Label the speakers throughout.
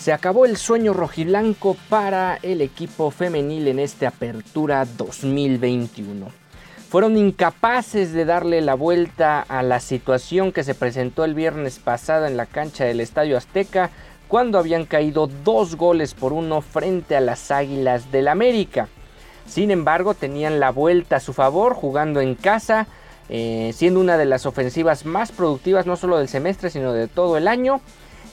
Speaker 1: Se acabó el sueño rojiblanco para el equipo femenil en esta apertura 2021. Fueron incapaces de darle la vuelta a la situación que se presentó el viernes pasado en la cancha del Estadio Azteca cuando habían caído dos goles por uno frente a las Águilas del América. Sin embargo, tenían la vuelta a su favor jugando en casa, eh, siendo una de las ofensivas más productivas no solo del semestre sino de todo el año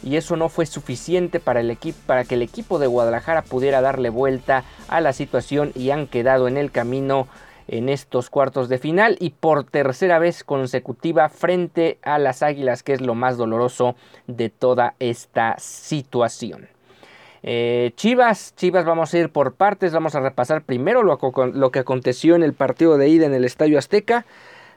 Speaker 1: y eso no fue suficiente para, el para que el equipo de Guadalajara pudiera darle vuelta a la situación y han quedado en el camino en estos cuartos de final y por tercera vez consecutiva frente a las Águilas, que es lo más doloroso de toda esta situación. Eh, Chivas, Chivas vamos a ir por partes, vamos a repasar primero lo, lo que aconteció en el partido de ida en el Estadio Azteca,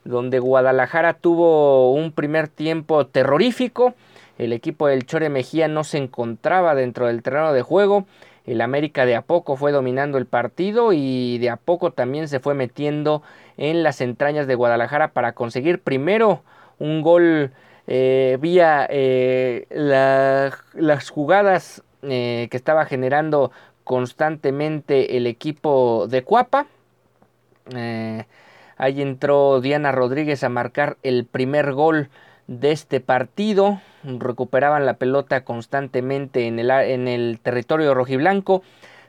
Speaker 1: donde Guadalajara tuvo un primer tiempo terrorífico, el equipo del Chore Mejía no se encontraba dentro del terreno de juego. El América de a poco fue dominando el partido y de a poco también se fue metiendo en las entrañas de Guadalajara para conseguir primero un gol eh, vía eh, la, las jugadas eh, que estaba generando constantemente el equipo de Cuapa. ahí entró Diana Rodríguez a marcar el primer gol de este partido. Recuperaban la pelota constantemente en el, en el territorio rojiblanco.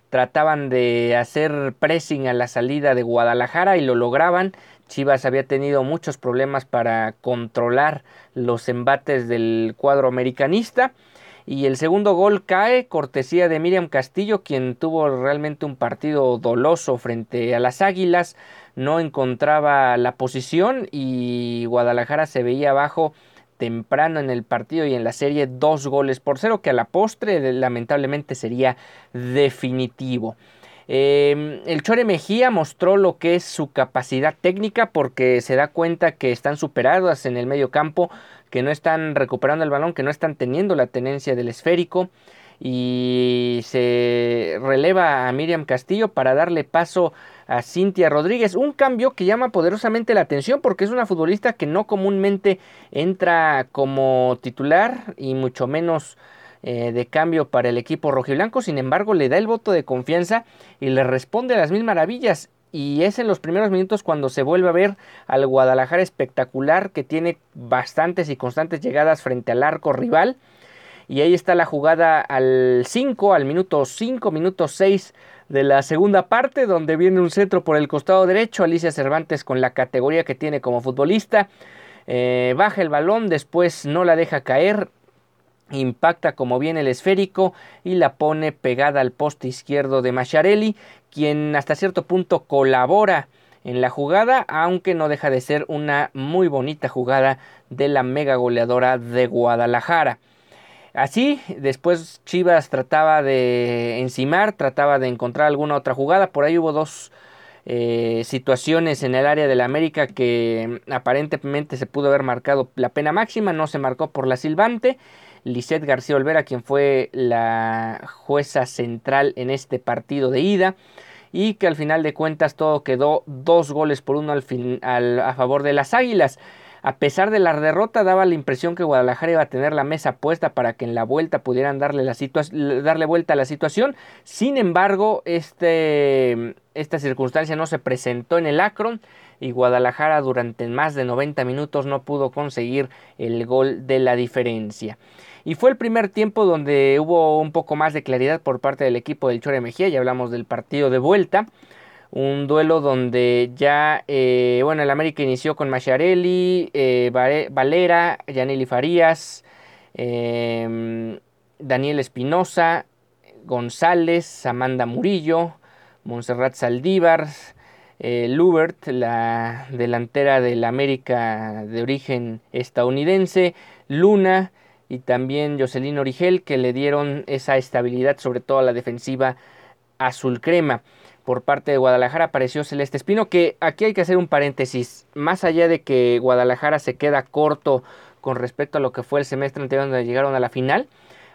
Speaker 1: Trataban de hacer pressing a la salida de Guadalajara y lo lograban. Chivas había tenido muchos problemas para controlar los embates del cuadro americanista. Y el segundo gol cae, cortesía de Miriam Castillo, quien tuvo realmente un partido doloso frente a las Águilas. No encontraba la posición y Guadalajara se veía abajo temprano en el partido y en la serie dos goles por cero que a la postre lamentablemente sería definitivo. Eh, el Chore Mejía mostró lo que es su capacidad técnica porque se da cuenta que están superadas en el medio campo, que no están recuperando el balón, que no están teniendo la tenencia del esférico y se releva a Miriam Castillo para darle paso a Cintia Rodríguez. Un cambio que llama poderosamente la atención porque es una futbolista que no comúnmente entra como titular y mucho menos eh, de cambio para el equipo rojiblanco. Sin embargo, le da el voto de confianza y le responde a las mil maravillas. Y es en los primeros minutos cuando se vuelve a ver al Guadalajara espectacular que tiene bastantes y constantes llegadas frente al arco rival. Y ahí está la jugada al 5, al minuto 5, minuto 6 de la segunda parte, donde viene un centro por el costado derecho. Alicia Cervantes con la categoría que tiene como futbolista. Eh, baja el balón, después no la deja caer. Impacta como viene el esférico y la pone pegada al poste izquierdo de Macharelli, quien hasta cierto punto colabora en la jugada, aunque no deja de ser una muy bonita jugada de la mega goleadora de Guadalajara. Así, después Chivas trataba de encimar, trataba de encontrar alguna otra jugada. Por ahí hubo dos eh, situaciones en el área del América que aparentemente se pudo haber marcado la pena máxima, no se marcó por la silbante. Lisette García Olvera, quien fue la jueza central en este partido de ida, y que al final de cuentas todo quedó dos goles por uno al, a favor de las Águilas. A pesar de la derrota, daba la impresión que Guadalajara iba a tener la mesa puesta para que en la vuelta pudieran darle, la darle vuelta a la situación. Sin embargo, este, esta circunstancia no se presentó en el Akron y Guadalajara durante más de 90 minutos no pudo conseguir el gol de la diferencia. Y fue el primer tiempo donde hubo un poco más de claridad por parte del equipo del Chore Mejía, ya hablamos del partido de vuelta. Un duelo donde ya, eh, bueno, el América inició con Macharelli, eh, Valera, Yaneli Farías, em, Daniel Espinosa, González, Amanda Murillo, Montserrat Saldívar, eh, Lubert, la delantera del América de origen estadounidense, Luna y también Jocelyn Origel que le dieron esa estabilidad sobre todo a la defensiva azul crema. Por parte de Guadalajara apareció Celeste Espino, que aquí hay que hacer un paréntesis, más allá de que Guadalajara se queda corto con respecto a lo que fue el semestre anterior donde llegaron a la final,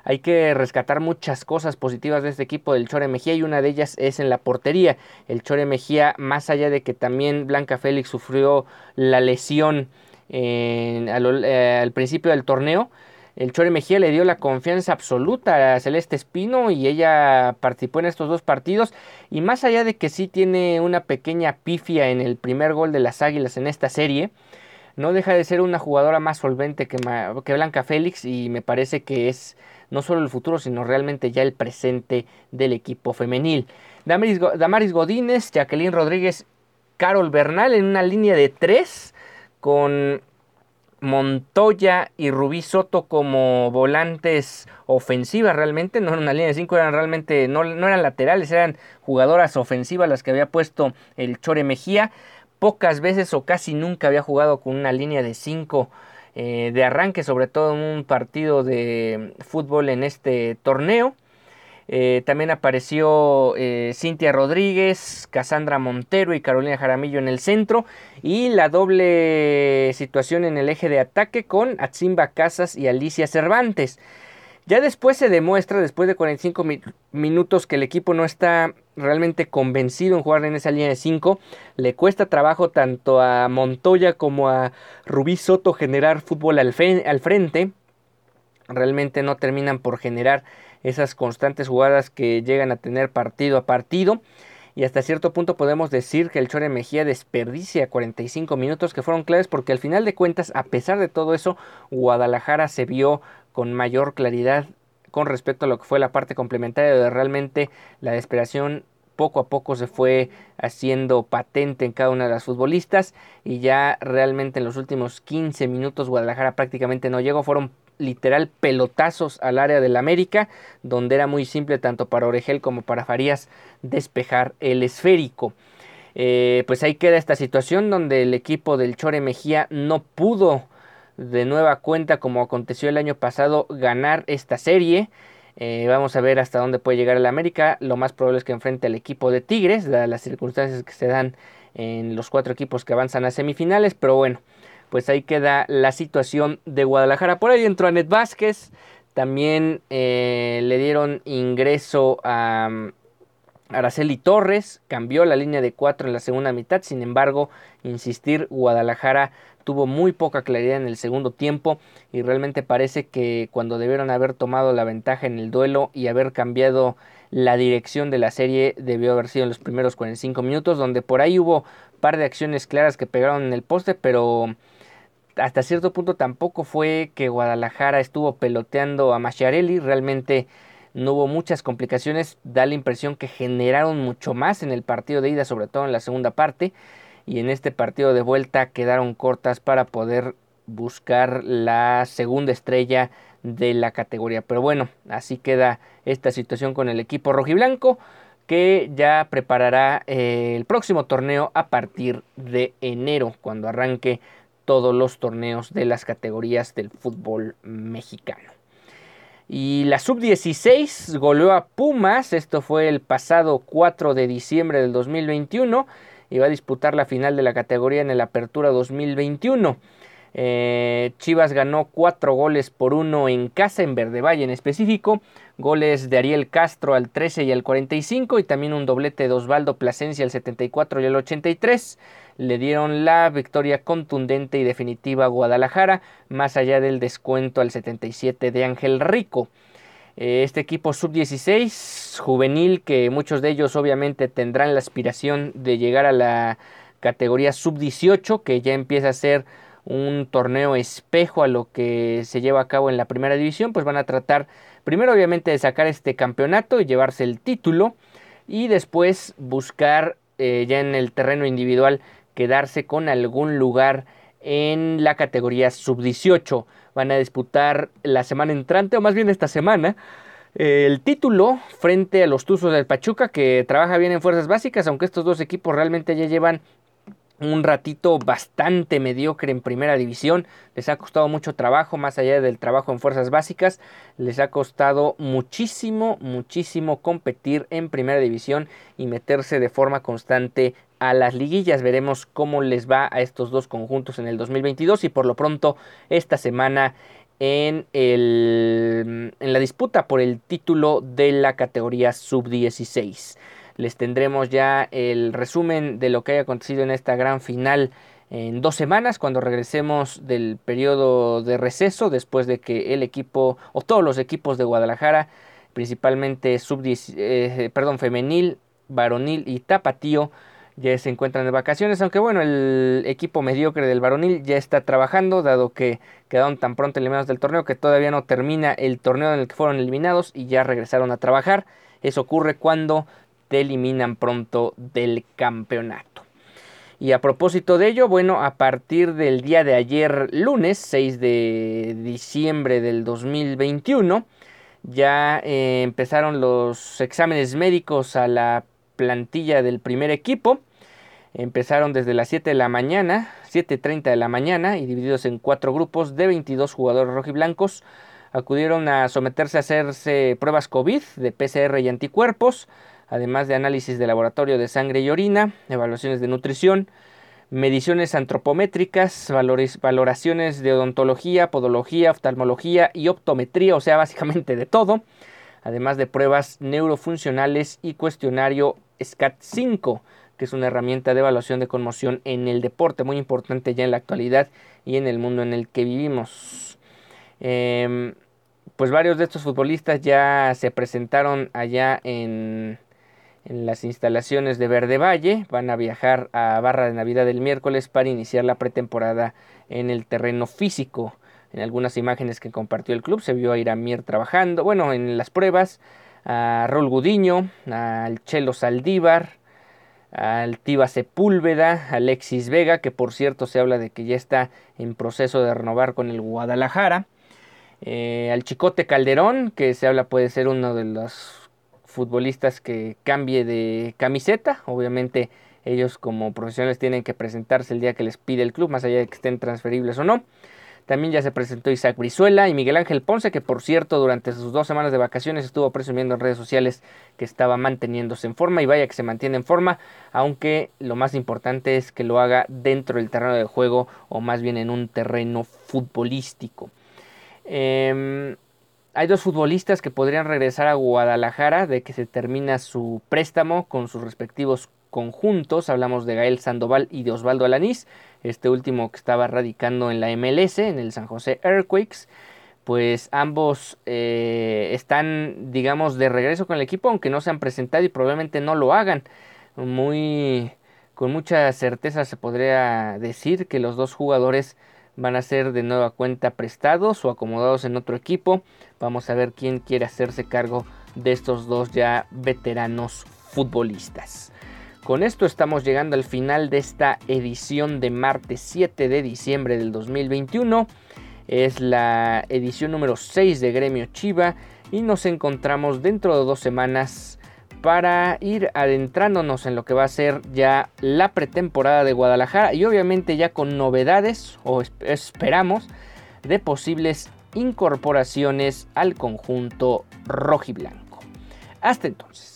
Speaker 1: hay que rescatar muchas cosas positivas de este equipo del Chore Mejía y una de ellas es en la portería. El Chore Mejía, más allá de que también Blanca Félix sufrió la lesión eh, al, principio del torneo, el Chore Mejía le dio la confianza absoluta a Celeste Espino y ella participó en estos dos partidos. Y más allá de que sí tiene una pequeña pifia en el primer gol de las Águilas en esta serie, no deja de ser una jugadora más solvente que, que Blanca Félix y me parece que es no solo el futuro, sino realmente ya el presente del equipo femenil. Damaris, Godínez, Jacqueline Rodríguez, Carol Bernal en una línea de tres con Montoya y Rubí Soto como volantes ofensivas realmente, no era una línea de cinco, eran realmente, no, no, eran laterales, eran jugadoras ofensivas las que había puesto el Chore Mejía. Pocas veces o casi nunca había jugado con una línea de cinco eh, de arranque, sobre todo en un partido de fútbol en este torneo. Eh, también apareció eh, Cintia Rodríguez, Cassandra Montero y Carolina Jaramillo en el centro. Y la doble situación en el eje de ataque con Atzimba Casas y Alicia Cervantes. Ya después se demuestra, después de 45 minutos, que el equipo no está realmente convencido en jugar en esa línea de 5. Le cuesta trabajo tanto a Montoya como a Rubí Soto generar fútbol al, al frente. Realmente no terminan por generar esas constantes jugadas que llegan a tener partido a partido. Y hasta cierto punto podemos decir que el Chore Mejía desperdicia 45 minutos que fueron claves porque al final de cuentas, a pesar de todo eso, Guadalajara se vio con mayor claridad con respecto a lo que fue la parte complementaria de realmente la desesperación poco a poco se fue haciendo patente en cada una de las futbolistas y ya realmente en los últimos 15 minutos Guadalajara prácticamente no llegó, fueron literal pelotazos al área del América, donde era muy simple tanto para Oregel como para Farías despejar el esférico. Eh, pues ahí queda esta situación donde el equipo del Chore Mejía no pudo de nueva cuenta como aconteció el año pasado ganar esta serie. Eh, vamos a ver hasta dónde puede llegar el América. Lo más probable es que enfrente al equipo de Tigres, dadas las circunstancias que se dan en los cuatro equipos que avanzan a semifinales. Pero bueno, pues ahí queda la situación de Guadalajara. Por ahí entró Anet Vázquez. También eh, le dieron ingreso a um, Araceli Torres. Cambió la línea de cuatro en la segunda mitad. Sin embargo, insistir, Guadalajara tuvo muy poca claridad en el segundo tiempo y realmente parece que cuando debieron haber tomado la ventaja en el duelo y haber cambiado la dirección de la serie debió haber sido en los primeros 45 minutos donde por ahí hubo par de acciones claras que pegaron en el poste pero hasta cierto punto tampoco fue que Guadalajara estuvo peloteando a Machiarelli realmente no hubo muchas complicaciones. Da la impresión que generaron mucho más en el partido de ida sobre todo en la segunda parte y en este partido de vuelta quedaron cortas para poder buscar la segunda estrella de la categoría. Pero bueno, así queda esta situación con el equipo rojiblanco que ya preparará eh, el próximo torneo a partir de enero, cuando arranque todos los torneos de las categorías del fútbol mexicano. Y la sub-16 goleó a Pumas, esto fue el pasado 4 de diciembre del 2021 y va a disputar la final de la categoría en el Apertura 2021. Eh, Chivas ganó cuatro goles por uno en casa, en Verde Valle en específico. Goles de Ariel Castro al 13 y al 45 y también un doblete de Osvaldo Plasencia al 74 y al 83. Le dieron la victoria contundente y definitiva a Guadalajara, más allá del descuento al 77 de Ángel Rico. Eh, este equipo sub-16 juvenil, que muchos de ellos obviamente tendrán la aspiración de llegar a la categoría sub-18, que ya empieza a ser un torneo espejo a lo que se lleva a cabo en la primera división, pues van a tratar primero obviamente de sacar este campeonato y llevarse el título y después buscar eh, ya en el terreno individual quedarse con algún lugar en la categoría sub-18. Van a disputar la semana entrante, o más bien esta semana, el título frente a los Tuzos del Pachuca, que trabaja bien en fuerzas básicas, aunque estos dos equipos realmente ya llevan un ratito bastante mediocre en primera división. Les ha costado mucho trabajo, más allá del trabajo en fuerzas básicas. Les ha costado muchísimo, muchísimo competir en primera división y meterse de forma constante a las liguillas. Veremos cómo les va a estos dos conjuntos en el 2022 y por lo pronto esta semana en, el, en la disputa por el título de la categoría sub-16 les tendremos ya el resumen de lo que haya acontecido en esta gran final en dos semanas cuando regresemos del periodo de receso después de que el equipo o todos los equipos de Guadalajara principalmente sub eh, perdón femenil varonil y tapatío ya se encuentran de vacaciones, aunque bueno, el equipo mediocre del varonil ya está trabajando, dado que quedaron tan pronto eliminados del torneo que todavía no termina el torneo en el que fueron eliminados y ya regresaron a trabajar. Eso ocurre cuando te eliminan pronto del campeonato. Y a propósito de ello, bueno, a partir del día de ayer lunes 6 de diciembre del 2021, ya eh, empezaron los exámenes médicos a la plantilla del primer equipo. Empezaron desde las 7 de la mañana, 7.30 de la mañana y divididos en cuatro grupos de 22 jugadores rojiblancos. Acudieron a someterse a hacerse pruebas COVID de PCR y anticuerpos además de análisis de laboratorio de sangre y orina, evaluaciones de nutrición, mediciones antropométricas, valoraciones de odontología, podología, oftalmología y optometría, o sea, básicamente de todo, además de pruebas neurofuncionales y cuestionario SCAT-5, que es una herramienta de evaluación de conmoción en el deporte, muy importante ya en la actualidad y en el mundo en el que vivimos. Em, pues varios de estos futbolistas ya se presentaron allá en, las instalaciones de Verde Valle. Van a viajar a Barra de Navidad el miércoles para iniciar la pretemporada en el terreno físico. En algunas imágenes que compartió el club se vio a Iramier trabajando, bueno, en las pruebas, a Raúl Gudiño, al Chelo Saldívar, al Tiba Sepúlveda, Alexis Vega, que por cierto se habla de que ya está en proceso de renovar con el Guadalajara, eh, al Chicote Calderón, que se habla puede ser uno de los futbolistas que cambie de camiseta. Obviamente ellos como profesionales tienen que presentarse el día que les pide el club, más allá de que estén transferibles o no. También ya se presentó Isaac Brizuela y Miguel Ángel Ponce, que por cierto durante sus dos semanas de vacaciones estuvo presumiendo en redes sociales que estaba manteniéndose en forma y vaya que se mantiene en forma, aunque lo más importante es que lo haga dentro del terreno de juego o más bien en un terreno futbolístico. Eh, hay dos futbolistas que podrían regresar a Guadalajara de que se termina su préstamo con sus respectivos conjuntos. Hablamos de Gael Sandoval y de Osvaldo Alanís, este último que estaba radicando en la MLS, en el San José Earthquakes. Pues ambos eh, están, digamos, de regreso con el equipo, aunque no se han presentado y probablemente no lo hagan. Muy, con mucha certeza se podría decir que los dos jugadores van a ser de nueva cuenta prestados o acomodados en otro equipo. Vamos a ver quién quiere hacerse cargo de estos dos ya veteranos futbolistas. Con esto estamos llegando al final de esta edición de martes 7 de diciembre del 2021. Es la edición número 6 de Gremio Chiva y nos encontramos dentro de dos semanas para ir adentrándonos en lo que va a ser ya la pretemporada de Guadalajara y obviamente ya con novedades o esperamos de posibles incorporaciones al conjunto rojiblanco. Hasta entonces.